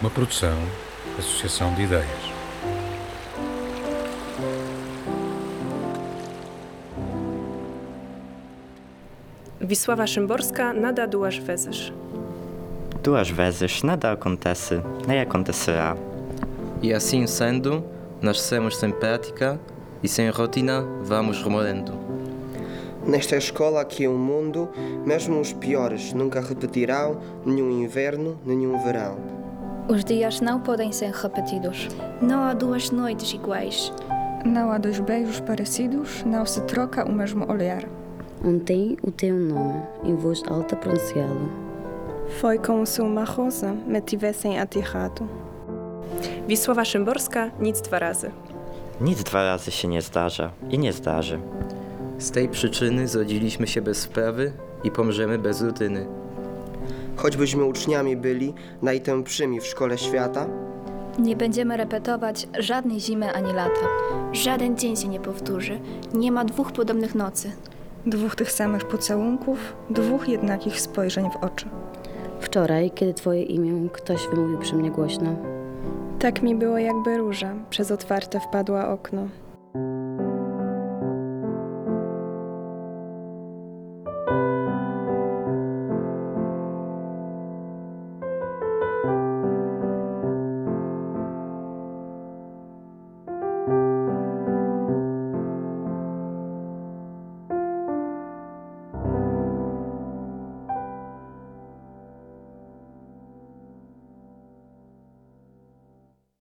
uma produção Associação de Ideias. Wisława Szymborska nada duas vezes. Duas vezes nada acontece, nem acontecerá. E assim sendo, nascemos sem prática e sem rotina vamos remorando. Nesta escola aqui é um mundo, mesmo os piores nunca repetirão nenhum inverno, nenhum verão. Os dias não podem ser repetidos. Não há duas noites iguais. Não há dois beijos parecidos, não se troca o mesmo olhar. Ontem o teu nome, em voz alta pronunciado. Foi como se uma rosa me tivessem atirrado. Wisława Szymborska nic dwa razy. Nic dwa razy się nie zdarza i nie zdarzy. Z tej przyczyny zrodziliśmy się bez wprawy i pomrzemy bez rutyny. Choćbyśmy uczniami byli najtępszymi w szkole świata, Nie będziemy repetować żadnej zimy ani lata. Żaden dzień się nie powtórzy. Nie ma dwóch podobnych nocy. Dwóch tych samych pocałunków, dwóch jednakich spojrzeń w oczy. Wczoraj, kiedy twoje imię ktoś wymówił przy mnie głośno, Tak mi było jakby róża przez otwarte wpadła okno.